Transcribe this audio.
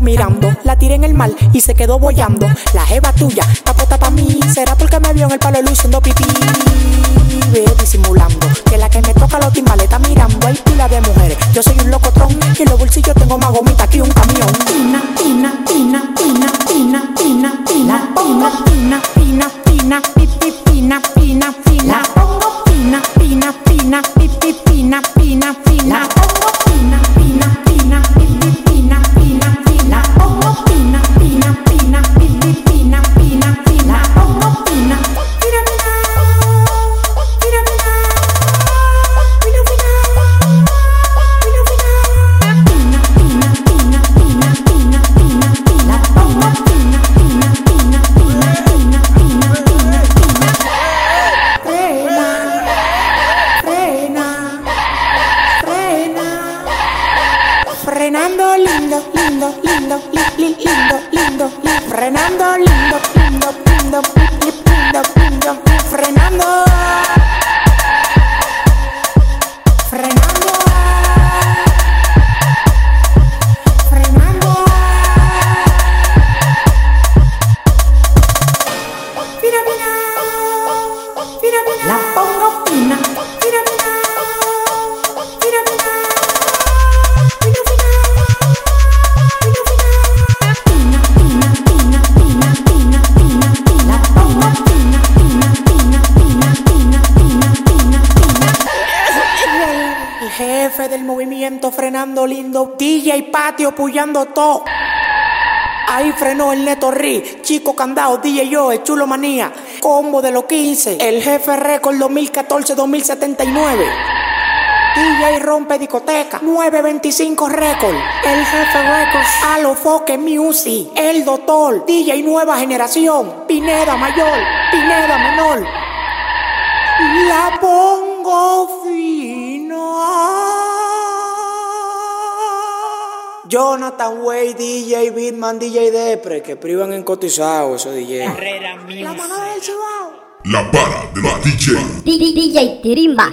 mirando. La tiré en el mal y se quedó bollando. La jeva tuya, capota pa' mí. Será porque me vio en el palo luciendo pipí. Ve disimulando. Que la que me toca los timbales está mirando. Hay pila de mujeres. Yo soy un locotrón. Y los bolsillos tengo más gomita que un camino. Lindo, lindo, lindo, li, li, lindo, lindo, jefe del movimiento frenando lindo, DJ Patio puyando todo. Ahí frenó el Neto Ri, Chico Candao, DJ Yo, el Chulo Manía, combo de los 15, el jefe récord 2014-2079. DJ rompe discoteca, 925 récord, el jefe records, Alo Foque Music, el doctor, DJ nueva generación, Pineda mayor, Pineda menor. La pongo Jonathan Way, DJ Bitman, DJ Depre, que privan en cotizado esos DJ. La mano del Cibao. La para de los DJ. DJ Tirimba.